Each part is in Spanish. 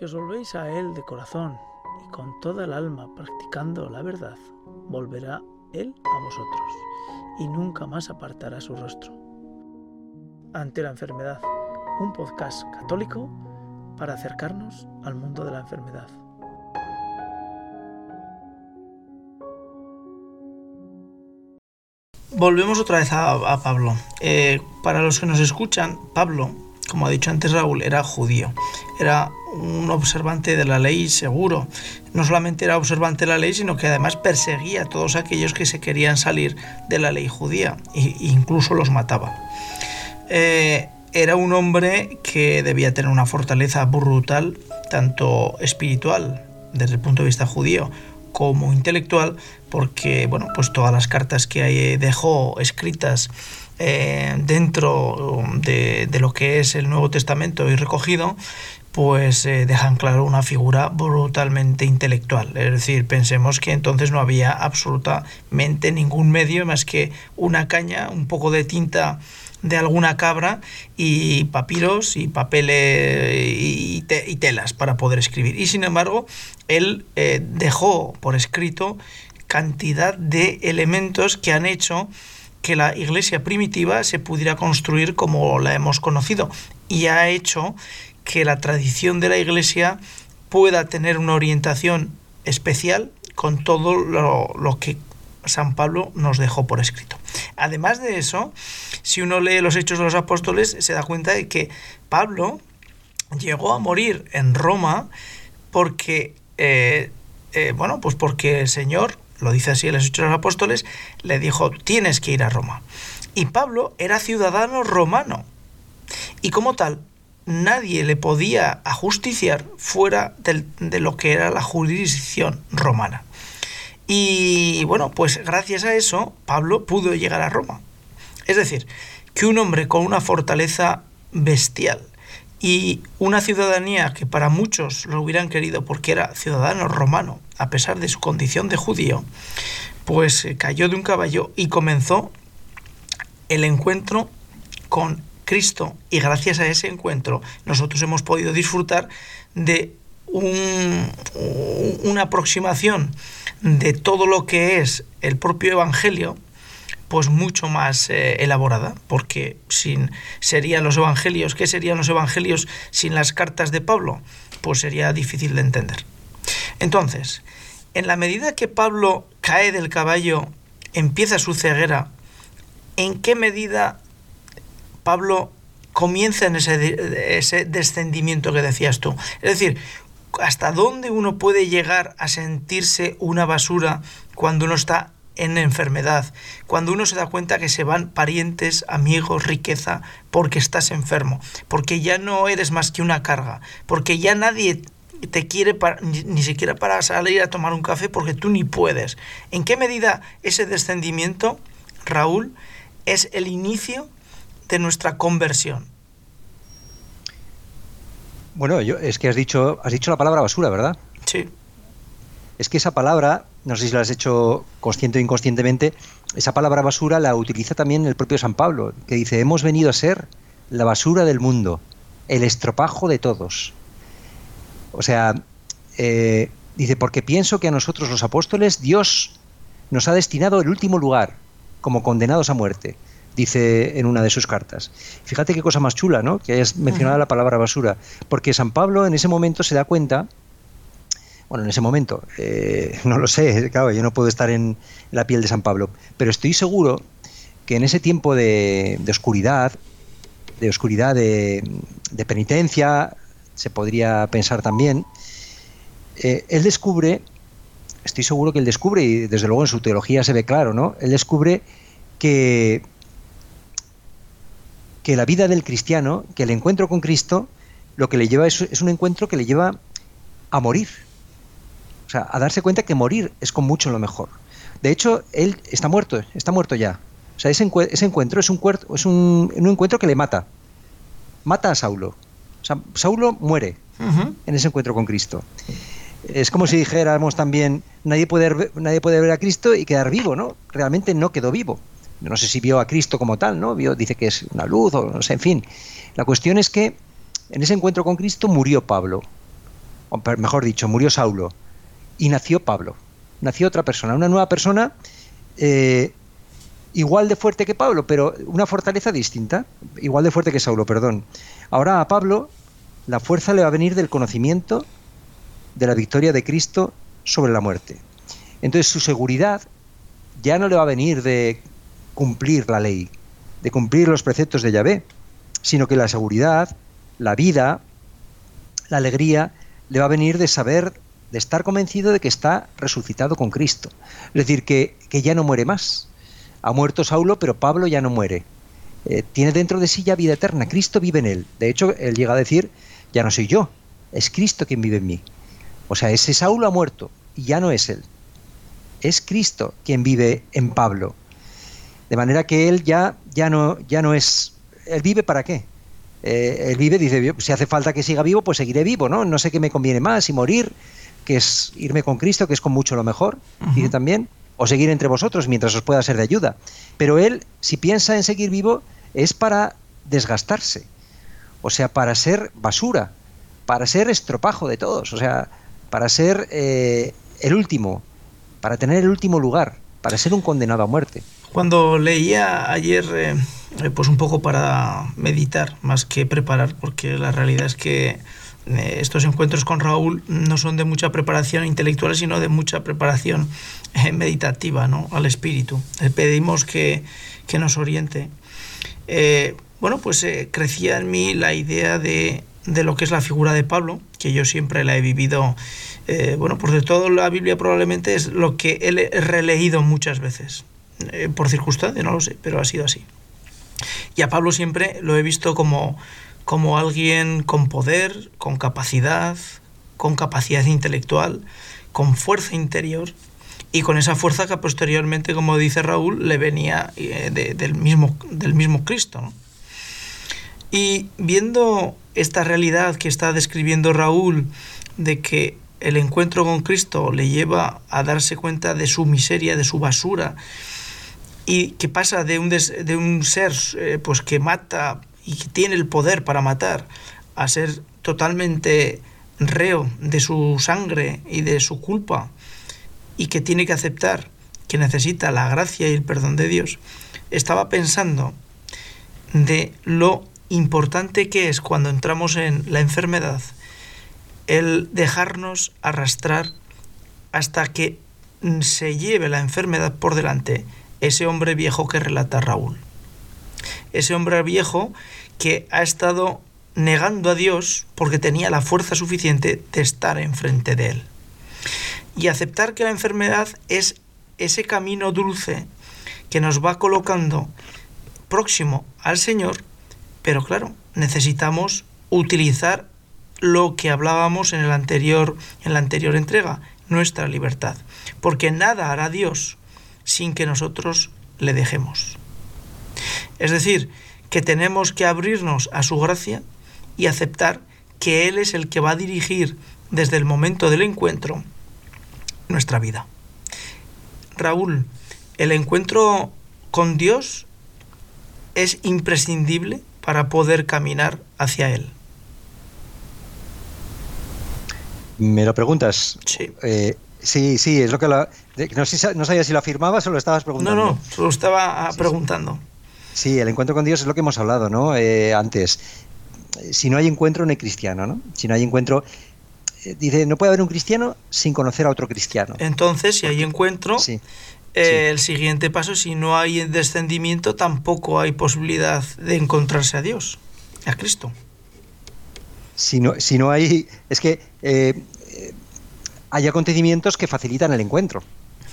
Si os volvéis a Él de corazón y con toda el alma practicando la verdad, volverá Él a vosotros y nunca más apartará su rostro. Ante la enfermedad, un podcast católico para acercarnos al mundo de la enfermedad. Volvemos otra vez a, Pablo. Eh, para los que nos escuchan, Pablo, como ha dicho antes Raúl, era judío. Era un observante de la ley seguro. No solamente era observante de la ley, sino que además perseguía a todos aquellos que se querían salir de la ley judía e incluso los mataba. Eh, era un hombre que debía tener una fortaleza brutal, tanto espiritual desde el punto de vista judío como intelectual, porque bueno, pues todas las cartas que dejó escritas eh, dentro de, de, lo que es el Nuevo Testamento y recogido, pues eh, dejan claro una figura brutalmente intelectual. Es decir, pensemos que entonces no había absolutamente ningún medio más que una caña, un poco de tinta de alguna cabra y papiros y papeles y, telas para poder escribir. Y sin embargo, él eh, dejó por escrito cantidad de elementos que han hecho que la iglesia primitiva se pudiera construir como la hemos conocido y ha hecho que la tradición de la Iglesia pueda tener una orientación especial con todo lo, que San Pablo nos dejó por escrito. Además de eso, si uno lee los Hechos de los Apóstoles, se da cuenta de que Pablo llegó a morir en Roma porque, eh, eh, bueno, pues porque el Señor, lo dice así en los Hechos de los Apóstoles, le dijo, tienes que ir a Roma. Y Pablo era ciudadano romano. Y como tal, nadie le podía ajusticiar fuera de lo que era la jurisdicción romana. Y bueno, pues gracias a eso Pablo pudo llegar a Roma. Es decir, que un hombre con una fortaleza bestial y una ciudadanía que para muchos lo hubieran querido porque era ciudadano romano, a pesar de su condición de judío, pues cayó de un caballo y comenzó el encuentro con Cristo y gracias a ese encuentro nosotros hemos podido disfrutar de una aproximación de todo lo que es el propio Evangelio, pues mucho más eh, elaborada, porque sin serían los evangelios, ¿qué serían los evangelios sin las cartas de Pablo? Pues sería difícil de entender. Entonces, en la medida que Pablo cae del caballo, empieza su ceguera, ¿en qué medida Pablo comienza en ese, ese descendimiento que decías tú. Es decir, ¿hasta dónde uno puede llegar a sentirse una basura cuando uno está en enfermedad, cuando uno se da cuenta que se van parientes, amigos, riqueza, porque estás enfermo, porque ya no eres más que una carga, porque ya nadie te quiere ni, siquiera para salir a tomar un café porque tú ni puedes. ¿En qué medida ese descendimiento, Raúl, es el inicio de nuestra conversión? Bueno, yo, es que has dicho, has dicho la palabra basura, ¿verdad? Sí. Es que esa palabra, no sé si la has hecho consciente o inconscientemente, esa palabra basura la utiliza también el propio San Pablo, que dice, hemos venido a ser la basura del mundo, el estropajo de todos. O sea, eh, dice, porque pienso que a nosotros los apóstoles Dios nos ha destinado el último lugar, como condenados a muerte dice en una de sus cartas. Fíjate qué cosa más chula, ¿no? Que hayas mencionado la palabra basura, porque San Pablo en ese momento se da cuenta, bueno, en ese momento, eh, no lo sé, claro, yo no puedo estar en la piel de San Pablo, pero estoy seguro que en ese tiempo de, oscuridad, de oscuridad, de, penitencia, se podría pensar también, eh, él descubre, estoy seguro que él descubre, y desde luego en su teología se ve claro, ¿no? Él descubre que que la vida del cristiano, que el encuentro con Cristo, lo que le lleva es, es un encuentro que le lleva a morir. O sea, a darse cuenta que morir es con mucho lo mejor. De hecho, él está muerto, está muerto ya. O sea, ese, encuentro es, un, es un, encuentro que le mata. Mata a Saulo. O sea, Saulo muere en ese encuentro con Cristo. Es como si dijéramos también, nadie puede, nadie puede ver a Cristo y quedar vivo, ¿no? Realmente no quedó vivo no sé si vio a Cristo como tal, ¿no? Vio, dice que es una luz o no sé, en fin. La cuestión es que en ese encuentro con Cristo murió Pablo. o mejor dicho, murió Saulo y nació Pablo. Nació otra persona, una nueva persona eh, igual de fuerte que Pablo, pero una fortaleza distinta, igual de fuerte que Saulo, perdón. Ahora a Pablo la fuerza le va a venir del conocimiento de la victoria de Cristo sobre la muerte. Entonces su seguridad ya no le va a venir de cumplir la ley, de cumplir los preceptos de Yahvé, sino que la seguridad, la vida, la alegría, le va a venir de saber, de estar convencido de que está resucitado con Cristo. Es decir, que, ya no muere más. Ha muerto Saulo, pero Pablo ya no muere. Eh, tiene dentro de sí ya vida eterna. Cristo vive en él. De hecho, él llega a decir, ya no soy yo, es Cristo quien vive en mí. O sea, ese Saulo ha muerto y ya no es él. Es Cristo quien vive en Pablo. De manera que él ya, ya, no, ya no es... ¿Él vive para qué? Eh, él vive, dice, si hace falta que siga vivo, pues seguiré vivo, ¿no? No sé qué me conviene más, y morir, que es irme con Cristo, que es con mucho lo mejor, dice también, o seguir entre vosotros mientras os pueda ser de ayuda. Pero él, si piensa en seguir vivo, es para desgastarse, o sea, para ser basura, para ser estropajo de todos, o sea, para ser eh, el último, para tener el último lugar, para ser un condenado a muerte. Cuando leía ayer, eh, eh, pues un poco para meditar más que preparar, porque la realidad es que eh, estos encuentros con Raúl no son de mucha preparación intelectual, sino de mucha preparación meditativa ¿no? al espíritu. Le pedimos que, que nos oriente. bueno, pues crecía en mí la idea de, de, lo que es la figura de Pablo, que yo siempre la he vivido, bueno, pues de todo la Biblia probablemente es lo que he releído muchas veces. Eh, por circunstancia, no lo sé, pero ha sido así. Y a Pablo siempre lo he visto como, como alguien con poder, con capacidad, con capacidad intelectual, con fuerza interior y con esa fuerza que posteriormente, como dice Raúl, le venía eh, del, mismo, del mismo Cristo. Y viendo esta realidad que está describiendo Raúl, de que el encuentro con Cristo le lleva a darse cuenta de su miseria, de su basura, y que pasa de un, de un ser eh, pues que mata y que tiene el poder para matar a ser totalmente reo de su sangre y de su culpa y que tiene que aceptar que necesita la gracia y el perdón de Dios, estaba pensando de lo importante que es cuando entramos en la enfermedad el dejarnos arrastrar hasta que se lleve la enfermedad por delante ese hombre viejo que relata Raúl. Ese hombre viejo que ha estado negando a Dios porque tenía la fuerza suficiente de estar enfrente de él. Y aceptar que la enfermedad es ese camino dulce que nos va colocando próximo al Señor, pero claro, necesitamos utilizar lo que hablábamos en el anterior en la anterior entrega, nuestra libertad, porque nada hará Dios sin que nosotros le dejemos. Es decir, que tenemos que abrirnos a su gracia y aceptar que Él es el que va a dirigir desde el momento del encuentro nuestra vida. Raúl, el encuentro con Dios es imprescindible para poder caminar hacia Él. ¿Me lo preguntas? Sí. Eh, Sí, sí, es lo que no, no, sabía si lo afirmabas o lo estabas preguntando. No, no, lo estaba ah, preguntando. Sí, el encuentro con Dios es lo que hemos hablado, ¿no? Eh, antes. Si no hay encuentro, no hay cristiano, ¿no? Si no hay encuentro, eh, dice, no puede haber un cristiano sin conocer a otro cristiano. Entonces, si hay encuentro, eh, el siguiente paso, si no hay descendimiento, tampoco hay posibilidad de encontrarse a Dios, a Cristo. Si no, si no hay, es que hay acontecimientos que facilitan el encuentro.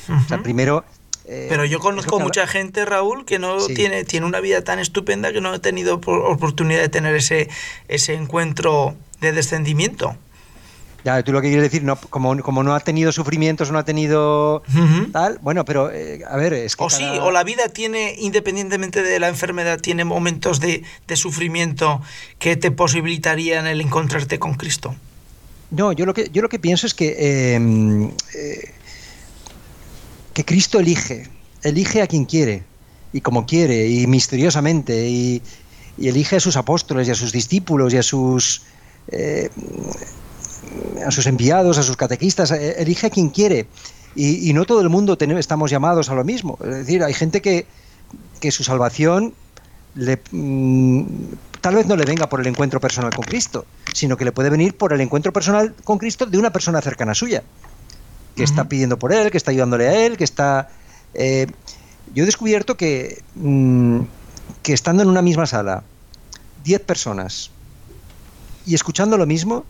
O sea, primero... Eh, Pero yo conozco mucha gente, Raúl, que no tiene, tiene una vida tan estupenda que no ha tenido oportunidad de tener ese, ese encuentro de descendimiento. Ya, tú lo que quieres decir, no, como, como no ha tenido sufrimientos, no ha tenido tal, bueno, pero eh, a ver, es que... O sí, o la vida tiene, independientemente de la enfermedad, tiene momentos de, de sufrimiento que te posibilitarían el encontrarte con Cristo. No, yo lo que, yo lo que pienso es que, em, eh, que Cristo elige, elige a quien quiere y como quiere y misteriosamente y, elige a sus apóstoles y a sus discípulos y a sus... Eh, a sus enviados, a sus catequistas, eh, elige a quien quiere. Y, no todo el mundo estamos llamados a lo mismo. Es decir, hay gente que, que su salvación mm, tal vez no le venga por el encuentro personal con Cristo, sino que le puede venir por el encuentro personal con Cristo de una persona cercana suya, que está pidiendo por él, que está ayudándole a él, que está... Eh, yo he descubierto que, mm, que estando en una misma sala, 10 personas, y escuchando lo mismo,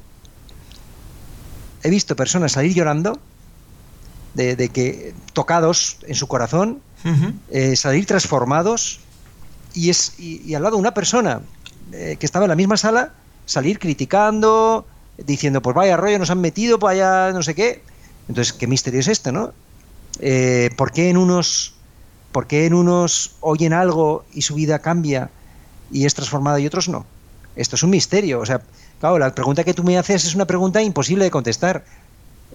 he visto personas salir llorando de, que tocados en su corazón, eh, salir transformados y, es, y, al lado una persona eh, que estaba en la misma sala, salir criticando, diciendo, pues vaya rollo, nos han metido, vaya no sé qué. Entonces, ¿qué misterio es este, no? Eh, ¿Por qué en unos ¿Por qué en unos oyen algo y su vida cambia y es transformada y otros no? Esto es un misterio. O sea, claro, la pregunta que tú me haces es una pregunta imposible de contestar.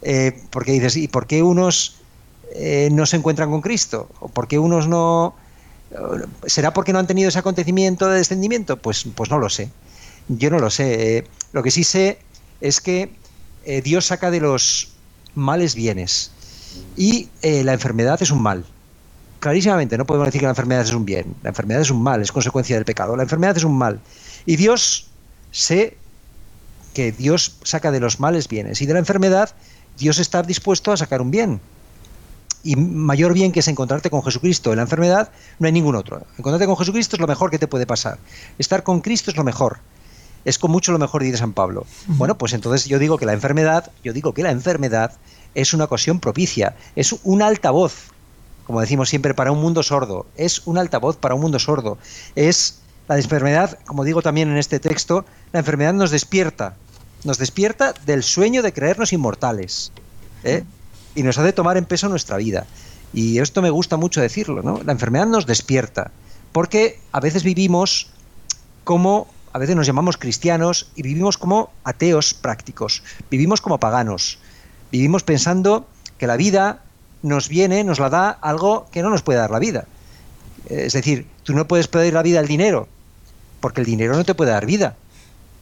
Eh, porque dices, ¿y por qué unos eh, no se encuentran con Cristo? ¿O por qué unos no... ¿Será porque no han tenido ese acontecimiento de descendimiento? Pues, pues no lo sé. Yo no lo sé. Lo que sí sé es que Dios saca de los males bienes. Y la enfermedad es un mal. Clarísimamente, no podemos decir que la enfermedad es un bien. La enfermedad es un mal, es consecuencia del pecado. La enfermedad es un mal. Y Dios sé que Dios saca de los males bienes. Y de la enfermedad Dios está dispuesto a sacar un bien. Y mayor bien que es encontrarte con Jesucristo en la enfermedad, no hay ningún otro. Encontrarte con Jesucristo es lo mejor que te puede pasar. Estar con Cristo es lo mejor. Es con mucho lo mejor, dice San Pablo. Bueno, pues entonces yo digo que la enfermedad, yo digo que la enfermedad es una ocasión propicia, es un altavoz, como decimos siempre, para un mundo sordo. Es un altavoz para un mundo sordo. Es la enfermedad, como digo también en este texto, la enfermedad nos despierta, nos despierta del sueño de creernos inmortales ¿eh? y nos hace tomar en peso nuestra vida. Y esto me gusta mucho decirlo, ¿no? La enfermedad nos despierta, porque a veces vivimos como, a veces nos llamamos cristianos y vivimos como ateos prácticos, vivimos como paganos, vivimos pensando que la vida nos viene, nos la da algo que no nos puede dar la vida. Es decir, tú no puedes pedir la vida al dinero, porque el dinero no te puede dar vida.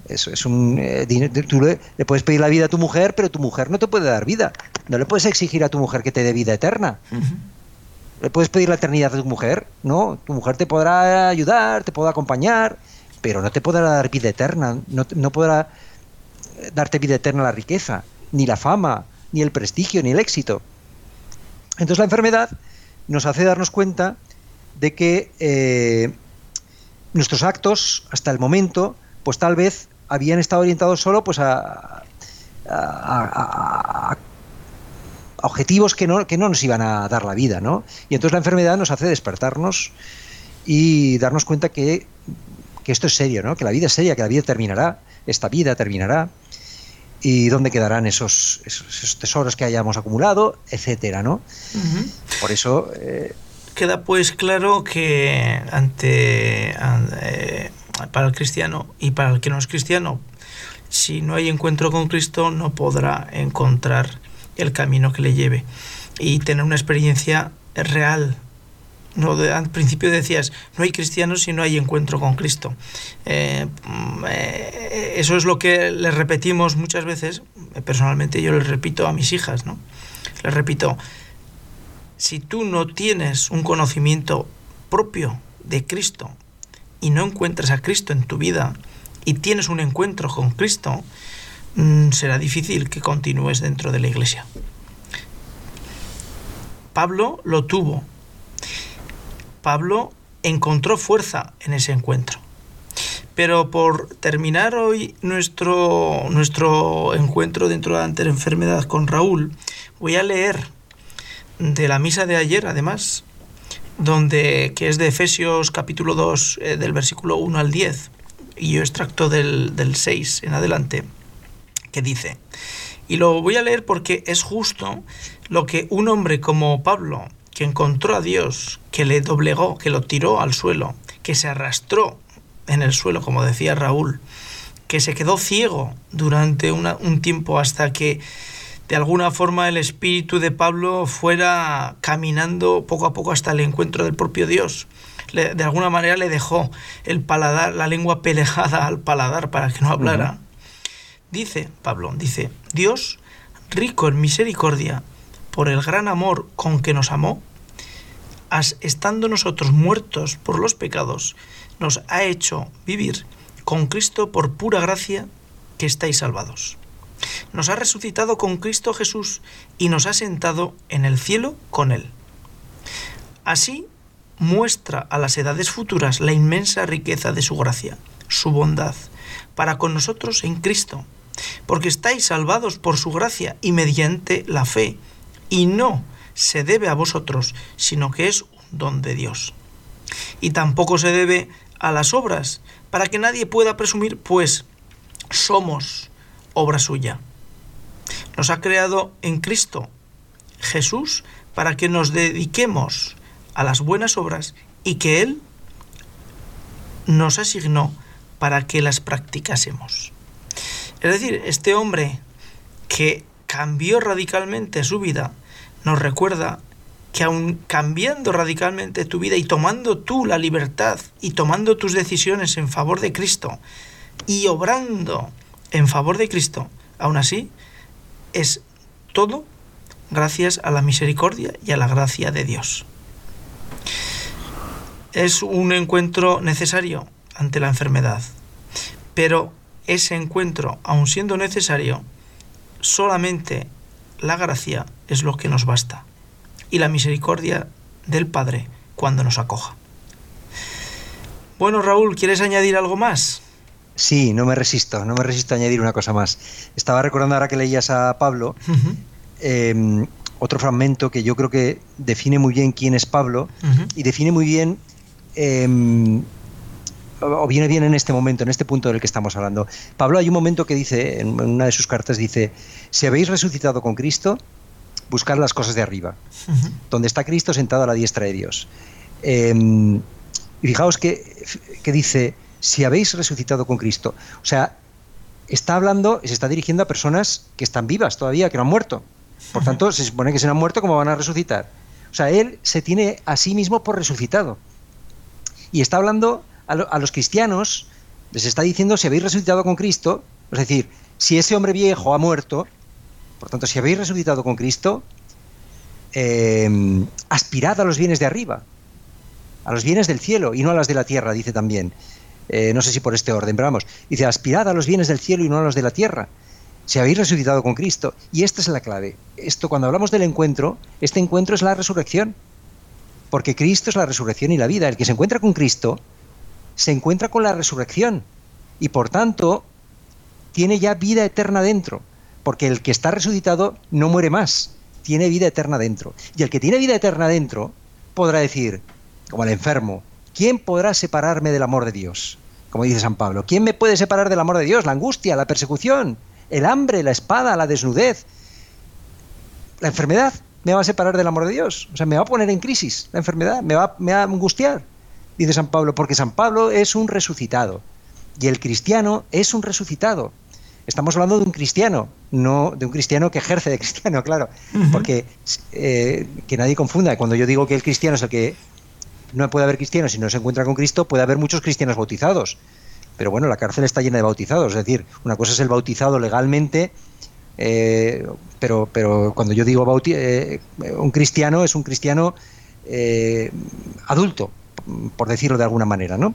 Eso es un eh, tú le, puedes pedir la vida a tu mujer, pero tu mujer no te puede dar vida. No le puedes exigir a tu mujer que te dé vida eterna. Le puedes pedir la eternidad a tu mujer, ¿no? Tu mujer te podrá ayudar, te podrá acompañar, pero no te podrá dar vida eterna, no, no podrá darte vida eterna la riqueza, ni la fama, ni el prestigio, ni el éxito. Entonces la enfermedad nos hace darnos cuenta de que eh, nuestros actos, hasta el momento, pues tal vez habían estado orientados solo pues a, objetivos que no, que no nos iban a dar la vida, ¿no? Y entonces la enfermedad nos hace despertarnos y darnos cuenta que, esto es serio, ¿no? Que la vida es seria, que la vida terminará, esta vida terminará y dónde quedarán esos, esos, tesoros que hayamos acumulado, etcétera, ¿no? Por eso eh, queda pues claro que ante eh, para el cristiano y para el que no es cristiano, si no hay encuentro con Cristo, no podrá encontrar el camino que le lleve y tener una experiencia real. No, al principio decías, no hay cristianos si no hay encuentro con Cristo. Eh, mm, eh, eso es lo que le repetimos muchas veces. Personalmente yo le repito a mis hijas, ¿no? Les repito, si tú no tienes un conocimiento propio de Cristo, y no encuentras a Cristo en tu vida y tienes un encuentro con Cristo, mm, será difícil que continúes dentro de la iglesia. Pablo lo tuvo. Pablo encontró fuerza en ese encuentro. Pero por terminar hoy nuestro, nuestro encuentro dentro de la enfermedad con Raúl, voy a leer de la misa de ayer, además, donde, que es de Efesios capítulo 2, eh, del versículo 1 al 10, y yo extracto del, del 6 en adelante, que dice, y lo voy a leer porque es justo lo que un hombre como Pablo, que encontró a Dios, que le doblegó, que lo tiró al suelo, que se arrastró en el suelo, como decía Raúl, que se quedó ciego durante un tiempo hasta que de alguna forma el espíritu de Pablo fuera caminando poco a poco hasta el encuentro del propio Dios. de alguna manera le dejó el paladar, la lengua pelejada al paladar para que no hablara. Dice Pablo, dice, Dios, rico en misericordia, por el gran amor con que nos amó, estando nosotros muertos por los pecados, nos ha hecho vivir con Cristo por pura gracia que estáis salvados. Nos ha resucitado con Cristo Jesús y nos ha sentado en el cielo con Él. Así muestra a las edades futuras la inmensa riqueza de su gracia, su bondad, para con nosotros en Cristo, porque estáis salvados por su gracia y mediante la fe, y no se debe a vosotros, sino que es un don de Dios. Y tampoco se debe a las obras, para que nadie pueda presumir, pues somos obra suya. Nos ha creado en Cristo Jesús para que nos dediquemos a las buenas obras y que Él nos asignó para que las practicásemos. Es decir, este hombre que cambió radicalmente su vida nos recuerda que aun cambiando radicalmente tu vida y tomando tú la libertad y tomando tus decisiones en favor de Cristo y obrando en favor de Cristo, aún así es todo gracias a la misericordia y a la gracia de Dios. Es un encuentro necesario ante la enfermedad, pero ese encuentro, aun siendo necesario, solamente la gracia es lo que nos basta y la misericordia del Padre cuando nos acoja. Bueno, Raúl, ¿quieres añadir algo más? Sí, no me resisto, no me resisto a añadir una cosa más. Estaba recordando ahora que leías a Pablo em, otro fragmento que yo creo que define muy bien quién es Pablo y define muy bien em, o viene bien en este momento, en este punto del que estamos hablando. Pablo hay un momento que dice, en una de sus cartas dice, si habéis resucitado con Cristo, buscar las cosas de arriba, donde está Cristo sentado a la diestra de Dios. Em, y fijaos que, que, dice, si habéis resucitado con Cristo. O sea, está hablando, se está dirigiendo a personas que están vivas todavía, que no han muerto. Por tanto, se supone que se han muerto, ¿cómo van a resucitar? O sea, él se tiene a sí mismo por resucitado. Y está hablando a, los cristianos, les está diciendo, si habéis resucitado con Cristo, es decir, si ese hombre viejo ha muerto, por tanto, si habéis resucitado con Cristo, eh, aspirad a los bienes de arriba, a los bienes del cielo y no a las de la tierra, dice también. Eh, no sé si por este orden, pero vamos, dice, aspirad a los bienes del cielo y no a los de la tierra. Si habéis resucitado con Cristo. Y esta es la clave. Esto, cuando hablamos del encuentro, este encuentro es la resurrección. Porque Cristo es la resurrección y la vida. El que se encuentra con Cristo se encuentra con la resurrección. Y por tanto, tiene ya vida eterna dentro porque el que está resucitado no muere más, tiene vida eterna dentro. Y el que tiene vida eterna dentro podrá decir, como el enfermo, ¿quién podrá separarme del amor de Dios? Como dice San Pablo, ¿quién me puede separar del amor de Dios? La angustia, la persecución, el hambre, la espada, la desnudez. La enfermedad me va a separar del amor de Dios. O sea, me va a poner en crisis la enfermedad, me va, me va a angustiar, dice San Pablo, porque San Pablo es un resucitado y el cristiano es un resucitado. Estamos hablando de un cristiano, no de un cristiano que ejerce de cristiano, claro, porque eh, que nadie confunda. Cuando yo digo que el cristiano es el que no puede haber cristiano si no se encuentra con Cristo, puede haber muchos cristianos bautizados. Pero bueno, la cárcel está llena de bautizados. Es decir, una cosa es el bautizado legalmente, eh, pero, pero cuando yo digo eh, un cristiano, es un cristiano adulto, por decirlo de alguna manera, ¿no?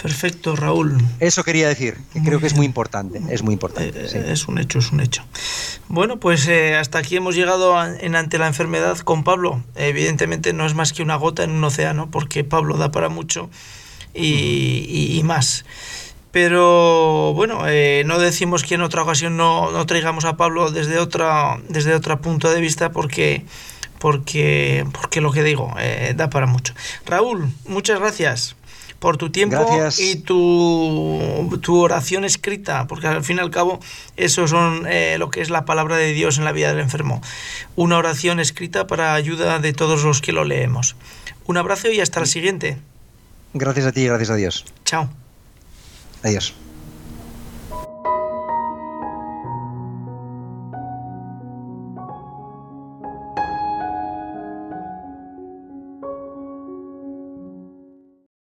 Perfecto, Raúl. Eso quería decir, que creo que es muy importante, es muy importante. Eh, es un hecho, es un hecho. Bueno, pues eh, hasta aquí hemos llegado en ante la enfermedad con Pablo. Evidentemente no es más que una gota en un océano, porque Pablo da para mucho y, más. Pero bueno, eh, no decimos que en otra ocasión no, no, traigamos a Pablo desde otra desde otro punto de vista porque porque porque lo que digo da para mucho. Raúl, muchas gracias por tu tiempo y tu, tu, oración escrita, porque al fin y al cabo eso son eh, lo que es la palabra de Dios en la vida del enfermo. Una oración escrita para ayuda de todos los que lo leemos. Un abrazo y hasta la siguiente. Gracias a ti, gracias a Dios. Chao. Adiós.